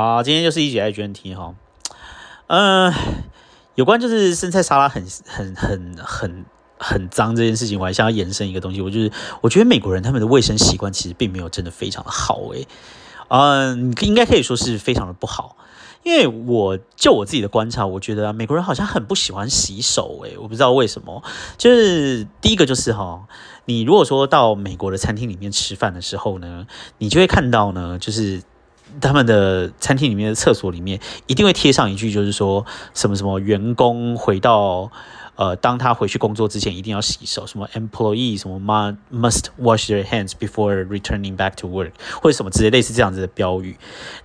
好，今天就是一节爱卷题哈，嗯，有关就是生菜沙拉很很很很很脏这件事情，我还想要延伸一个东西，我就是我觉得美国人他们的卫生习惯其实并没有真的非常的好诶，嗯，应该可以说是非常的不好。因为我就我自己的观察，我觉得美国人好像很不喜欢洗手，诶，我不知道为什么。就是第一个就是哈，你如果说到美国的餐厅里面吃饭的时候呢，你就会看到呢，就是他们的餐厅里面的厕所里面一定会贴上一句，就是说什么什么员工回到。呃，当他回去工作之前，一定要洗手。什么 employee 什么 must wash their hands before returning back to work，或者什么之类类似这样子的标语。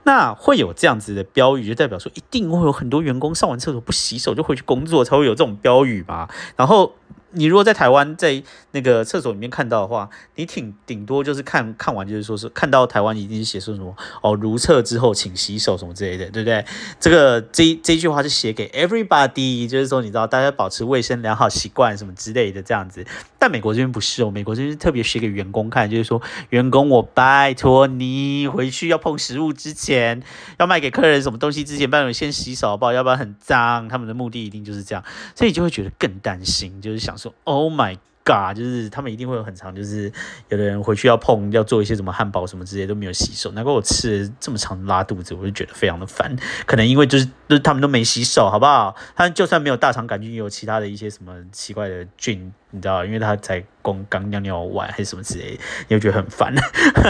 那会有这样子的标语，就代表说一定会有很多员工上完厕所不洗手就回去工作，才会有这种标语嘛。然后。你如果在台湾在那个厕所里面看到的话，你挺顶多就是看看完就是说是看到台湾一定是写说什么哦，如厕之后请洗手什么之类的，对不对？这个这这句话是写给 everybody，就是说你知道大家保持卫生良好习惯什么之类的这样子。但美国这边不是哦，美国这边特别写给员工看，就是说员工我拜托你回去要碰食物之前，要卖给客人什么东西之前，帮你先洗手不好？要不然很脏。他们的目的一定就是这样，所以就会觉得更担心，就是想。说 Oh my God，就是他们一定会有很长，就是有的人回去要碰，要做一些什么汉堡什么之类都没有洗手，难怪我吃这么长拉肚子，我就觉得非常的烦。可能因为就是就是他们都没洗手，好不好？他就算没有大肠杆菌，也有其他的一些什么奇怪的菌，你知道？因为他才刚刚尿尿完还是什么之类，你会觉得很烦。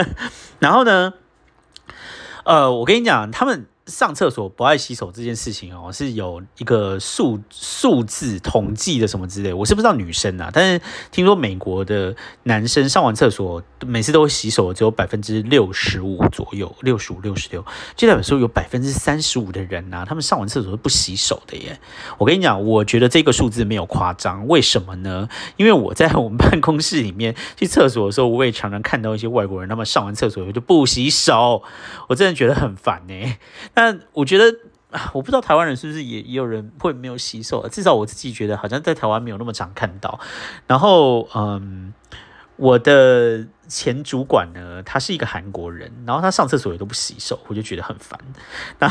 然后呢，呃，我跟你讲，他们。上厕所不爱洗手这件事情哦，是有一个数数字统计的什么之类，我是不知道女生啊，但是听说美国的男生上完厕所每次都会洗手，只有百分之六十五左右，六十五、六十六，就代表说有百分之三十五的人呐，他们上完厕所是不洗手的耶。我跟你讲，我觉得这个数字没有夸张，为什么呢？因为我在我们办公室里面去厕所的时候，我也常常看到一些外国人，他们上完厕所以后就不洗手，我真的觉得很烦呢。但我觉得，我不知道台湾人是不是也也有人会没有洗手，至少我自己觉得好像在台湾没有那么常看到。然后，嗯，我的前主管呢，他是一个韩国人，然后他上厕所也都不洗手，我就觉得很烦。那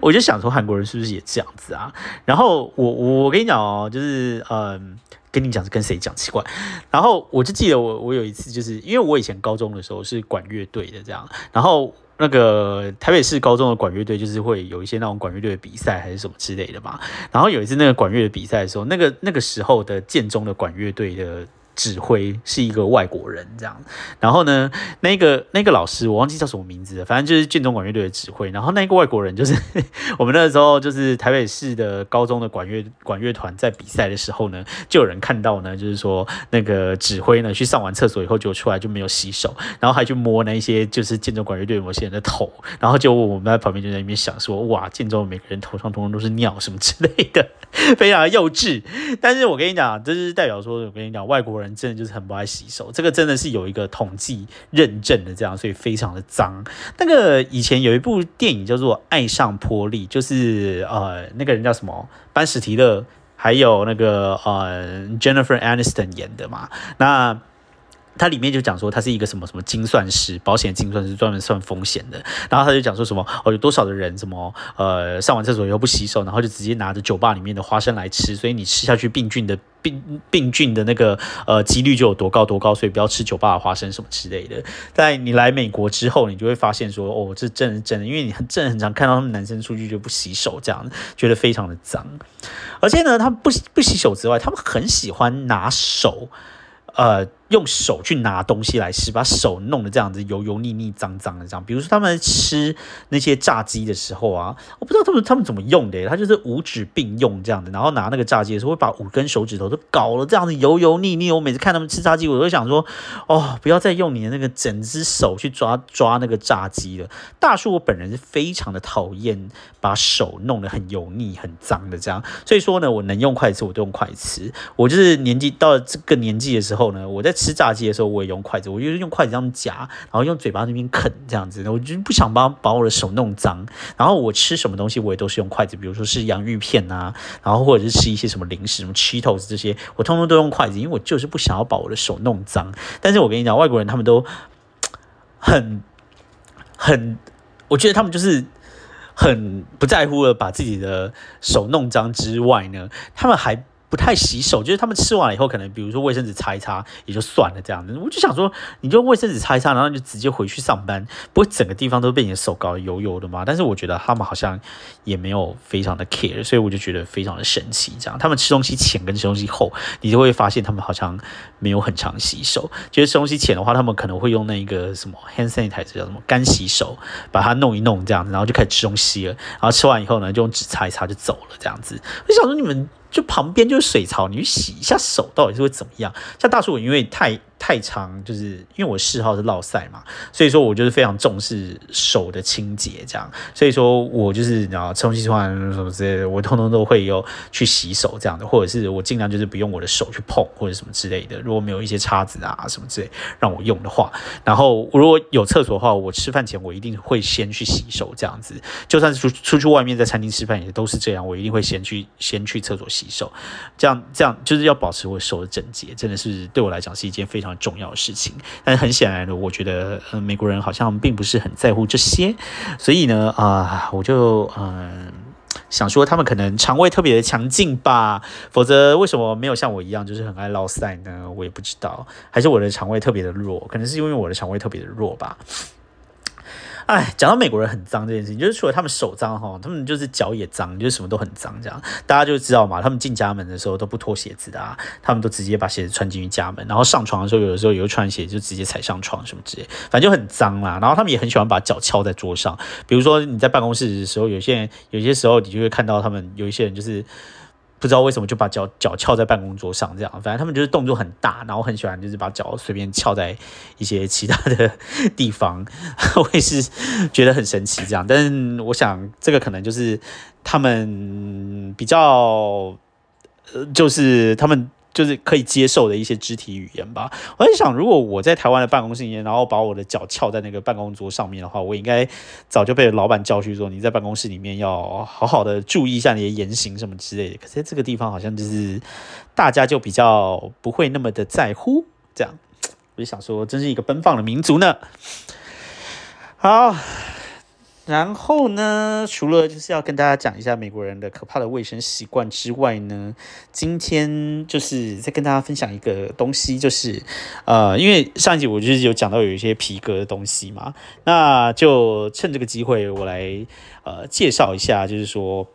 我就想说，韩国人是不是也这样子啊？然后我我跟你讲哦，就是嗯，跟你讲是跟谁讲奇怪。然后我就记得我我有一次，就是因为我以前高中的时候是管乐队的这样，然后。那个台北市高中的管乐队就是会有一些那种管乐队的比赛还是什么之类的嘛。然后有一次那个管乐的比赛的时候，那个那个时候的建中的管乐队的。指挥是一个外国人，这样。然后呢，那个那个老师我忘记叫什么名字了，反正就是建中管乐队的指挥。然后那个外国人就是 我们那时候就是台北市的高中的管乐管乐团在比赛的时候呢，就有人看到呢，就是说那个指挥呢去上完厕所以后就出来就没有洗手，然后还去摸那一些就是建中管乐队某些人的头，然后就我们在旁边就在那边想说，哇，建中每个人头上通通都是尿什么之类的，非常幼稚。但是我跟你讲，这就是代表说，我跟你讲外国人。人真的就是很不爱洗手，这个真的是有一个统计认证的，这样，所以非常的脏。那个以前有一部电影叫做《爱上波利》，就是呃，那个人叫什么班史提勒，还有那个呃 Jennifer Aniston 演的嘛，那。它里面就讲说，他是一个什么什么精算师，保险精算师，专门算风险的。然后他就讲说什么，哦，有多少的人什么，呃，上完厕所以后不洗手，然后就直接拿着酒吧里面的花生来吃，所以你吃下去病菌的病病菌的那个呃几率就有多高多高，所以不要吃酒吧的花生什么之类的。在你来美国之后，你就会发现说，哦，这真的真的，因为你很真很常看到他们男生出去就不洗手，这样觉得非常的脏。而且呢，他们不不洗手之外，他们很喜欢拿手，呃。用手去拿东西来吃，把手弄得这样子油油腻腻、脏脏的这样。比如说他们吃那些炸鸡的时候啊，我不知道他们他们怎么用的，他就是五指并用这样的，然后拿那个炸鸡的时候会把五根手指头都搞了这样子油油腻腻。我每次看他们吃炸鸡，我都想说，哦，不要再用你的那个整只手去抓抓那个炸鸡了。大叔，我本人是非常的讨厌把手弄得很油腻、很脏的这样，所以说呢，我能用筷子我都用筷子。我就是年纪到了这个年纪的时候呢，我在。吃炸鸡的时候，我也用筷子，我就是用筷子这样夹，然后用嘴巴那边啃这样子，我就不想把把我的手弄脏。然后我吃什么东西，我也都是用筷子，比如说是洋芋片啊，然后或者是吃一些什么零食，什么 Cheetos 这些，我通通都用筷子，因为我就是不想要把我的手弄脏。但是我跟你讲，外国人他们都很很，我觉得他们就是很不在乎的把自己的手弄脏之外呢，他们还。不太洗手，就是他们吃完以后，可能比如说卫生纸擦一擦也就算了这样子。我就想说，你就卫生纸擦一擦，然后就直接回去上班，不会整个地方都被你的手搞得油油的吗？但是我觉得他们好像也没有非常的 care，所以我就觉得非常的神奇。这样，他们吃东西前跟吃东西后，你就会发现他们好像没有很常洗手。就是吃东西前的话，他们可能会用那个什么 hand sanitizer 叫什么干洗手，把它弄一弄这样子，然后就开始吃东西了。然后吃完以后呢，就用纸擦一擦就走了这样子。我想说你们。就旁边就是水槽，你去洗一下手，到底是会怎么样？像大叔，因为太。太长，就是因为我嗜好是落赛嘛，所以说我就是非常重视手的清洁，这样，所以说我就是你知道吃东西吃完什么之类的，我通通都会有去洗手这样的，或者是我尽量就是不用我的手去碰或者什么之类的。如果没有一些叉子啊什么之类让我用的话，然后如果有厕所的话，我吃饭前我一定会先去洗手，这样子，就算是出出去外面在餐厅吃饭也都是这样，我一定会先去先去厕所洗手，这样这样就是要保持我手的整洁，真的是对我来讲是一件非常。重要的事情，但很显然的，我觉得，嗯，美国人好像并不是很在乎这些，所以呢，啊，我就嗯想说，他们可能肠胃特别的强劲吧，否则为什么没有像我一样就是很爱落塞呢？我也不知道，还是我的肠胃特别的弱，可能是因为我的肠胃特别的弱吧。哎，讲到美国人很脏这件事情，就是除了他们手脏哈，他们就是脚也脏，就是什么都很脏这样。大家就知道嘛，他们进家门的时候都不脱鞋子的啊，他们都直接把鞋子穿进去家门，然后上床的时候，有的时候也会穿鞋就直接踩上床什么之类，反正就很脏啦。然后他们也很喜欢把脚翘在桌上，比如说你在办公室的时候，有些人有些时候你就会看到他们有一些人就是。不知道为什么就把脚脚翘在办公桌上，这样，反正他们就是动作很大，然后很喜欢就是把脚随便翘在一些其他的地方，我也是觉得很神奇这样。但是我想这个可能就是他们比较，呃，就是他们。就是可以接受的一些肢体语言吧。我在想，如果我在台湾的办公室里面，然后把我的脚翘在那个办公桌上面的话，我应该早就被老板教训说，你在办公室里面要好好的注意一下你的言行什么之类的。可是在这个地方，好像就是大家就比较不会那么的在乎。这样，我就想说，真是一个奔放的民族呢。好。然后呢，除了就是要跟大家讲一下美国人的可怕的卫生习惯之外呢，今天就是再跟大家分享一个东西，就是呃，因为上一集我就是有讲到有一些皮革的东西嘛，那就趁这个机会我来呃介绍一下，就是说，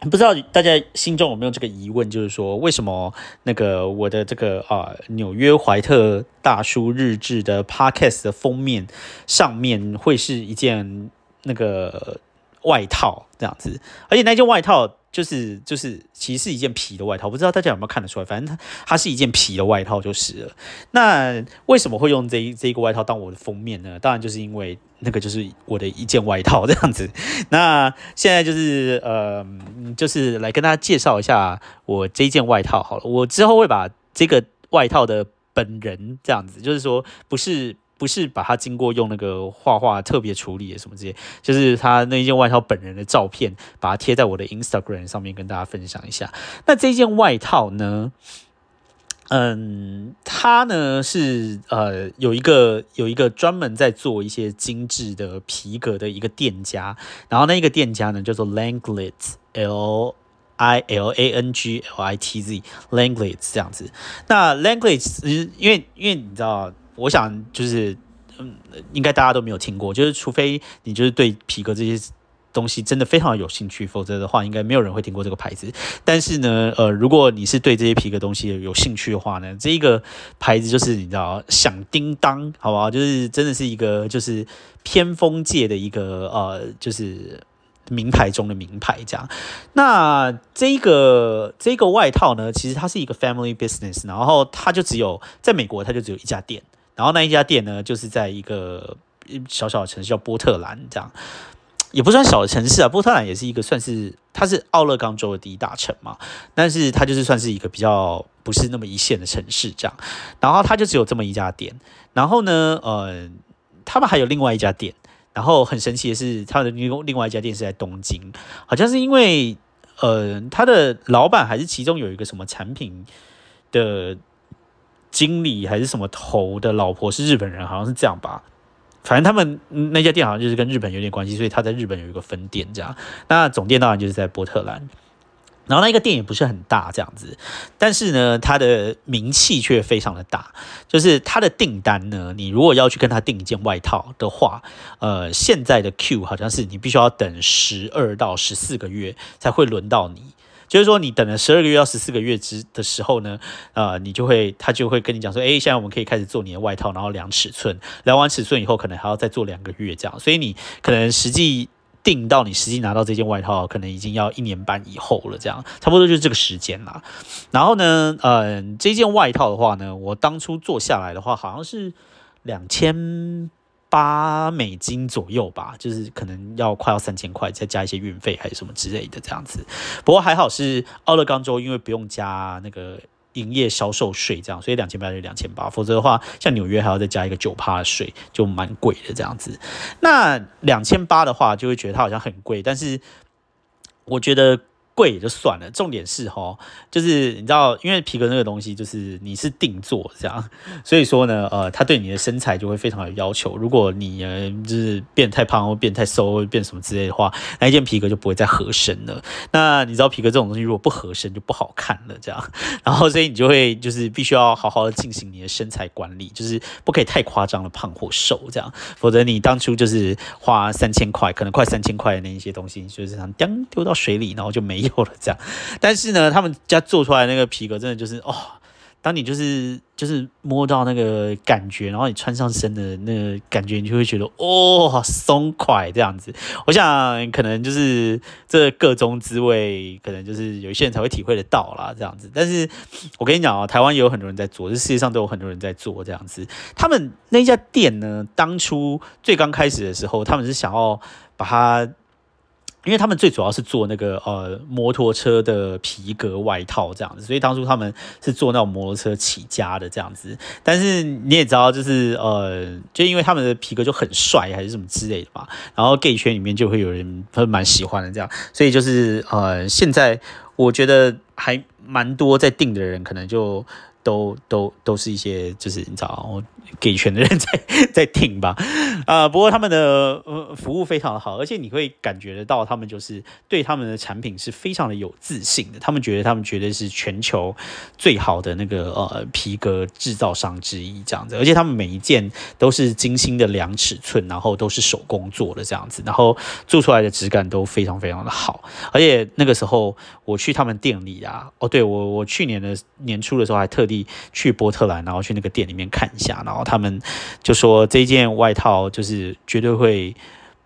不知道大家心中有没有这个疑问，就是说为什么那个我的这个啊纽约怀特大叔日志的 Podcast 的封面上面会是一件。那个外套这样子，而且那件外套就是就是其实是一件皮的外套，不知道大家有没有看得出来？反正它它是一件皮的外套就是了。那为什么会用这这一个外套当我的封面呢？当然就是因为那个就是我的一件外套这样子。那现在就是呃，就是来跟大家介绍一下我这一件外套好了。我之后会把这个外套的本人这样子，就是说不是。不是把它经过用那个画画特别处理什么这些，就是他那件外套本人的照片，把它贴在我的 Instagram 上面跟大家分享一下。那这件外套呢，嗯，它呢是呃有一个有一个专门在做一些精致的皮革的一个店家，然后那一个店家呢叫做 Langlitz，L I L A N G L I T Z，Langlitz 这样子。那 Langlitz 因为因为你知道。我想就是，嗯，应该大家都没有听过，就是除非你就是对皮革这些东西真的非常有兴趣，否则的话，应该没有人会听过这个牌子。但是呢，呃，如果你是对这些皮革东西有兴趣的话呢，这一个牌子就是你知道响叮当，好不好？就是真的是一个就是偏锋界的一个呃，就是名牌中的名牌这样。那这个这个外套呢，其实它是一个 family business，然后它就只有在美国，它就只有一家店。然后那一家店呢，就是在一个小小的城市叫波特兰，这样也不算小的城市啊。波特兰也是一个算是它是奥勒冈州的第一大城嘛，但是它就是算是一个比较不是那么一线的城市这样。然后它就只有这么一家店。然后呢，呃，他们还有另外一家店。然后很神奇的是，他的另另外一家店是在东京，好像是因为呃，他的老板还是其中有一个什么产品的。经理还是什么头的老婆是日本人，好像是这样吧。反正他们那家店好像就是跟日本有点关系，所以他在日本有一个分店这样。那总店当然就是在波特兰。然后那个店也不是很大这样子，但是呢，它的名气却非常的大。就是他的订单呢，你如果要去跟他订一件外套的话，呃，现在的 Q 好像是你必须要等十二到十四个月才会轮到你。就是说，你等了十二个月到十四个月之的时候呢，呃，你就会他就会跟你讲说，哎，现在我们可以开始做你的外套，然后量尺寸，量完尺寸以后，可能还要再做两个月这样。所以你可能实际。定到你实际拿到这件外套，可能已经要一年半以后了，这样差不多就是这个时间啦。然后呢，嗯，这件外套的话呢，我当初做下来的话，好像是两千八美金左右吧，就是可能要快要三千块，再加一些运费还是什么之类的这样子。不过还好是奥勒冈州，因为不用加那个。营业销售税这样，所以两千八就两千八，否则的话，像纽约还要再加一个九趴的税，就蛮贵的这样子。那两千八的话，就会觉得它好像很贵，但是我觉得。贵也就算了，重点是哈，就是你知道，因为皮革那个东西就是你是定做这样，所以说呢，呃，它对你的身材就会非常有要求。如果你呃就是变太胖或变太瘦或变什么之类的话，那一件皮革就不会再合身了。那你知道皮革这种东西如果不合身就不好看了，这样，然后所以你就会就是必须要好好的进行你的身材管理，就是不可以太夸张的胖或瘦这样，否则你当初就是花三千块，可能快三千块的那一些东西，就是想丢丢到水里，然后就没。有了这样，但是呢，他们家做出来那个皮革真的就是哦，当你就是就是摸到那个感觉，然后你穿上身的那个感觉，你就会觉得哦，松快这样子。我想可能就是这个中滋味，可能就是有一些人才会体会得到啦，这样子。但是我跟你讲啊，台湾也有很多人在做，这世界上都有很多人在做这样子。他们那家店呢，当初最刚开始的时候，他们是想要把它。因为他们最主要是做那个呃摩托车的皮革外套这样子，所以当初他们是做那种摩托车起家的这样子。但是你也知道，就是呃，就因为他们的皮革就很帅，还是什么之类的嘛，然后 gay 圈里面就会有人会蛮喜欢的这样，所以就是呃，现在我觉得还蛮多在订的人，可能就。都都都是一些就是你知道给权的人在 在听吧，啊，不过他们的呃服务非常的好，而且你会感觉得到他们就是对他们的产品是非常的有自信的，他们觉得他们绝对是全球最好的那个呃皮革制造商之一这样子，而且他们每一件都是精心的量尺寸，然后都是手工做的这样子，然后做出来的质感都非常非常的好，而且那个时候我去他们店里啊，哦，对我我去年的年初的时候还特地。去波特兰，然后去那个店里面看一下，然后他们就说这件外套就是绝对会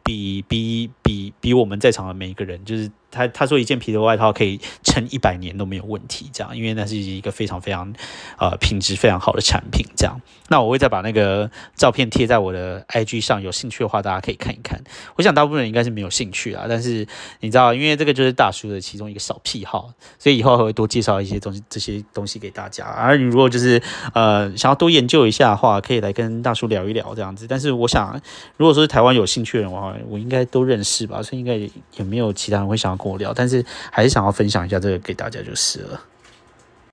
比比比比我们在场的每一个人就是。他他说一件皮的外套可以撑一百年都没有问题，这样，因为那是一个非常非常呃品质非常好的产品，这样。那我会再把那个照片贴在我的 IG 上，有兴趣的话大家可以看一看。我想大部分人应该是没有兴趣啊，但是你知道，因为这个就是大叔的其中一个小癖好，所以以后会多介绍一些东西这些东西给大家。而你如果就是呃想要多研究一下的话，可以来跟大叔聊一聊这样子。但是我想，如果说是台湾有兴趣的人的话，我应该都认识吧，所以应该也没有其他人会想。跟我聊，但是还是想要分享一下这个给大家就是了。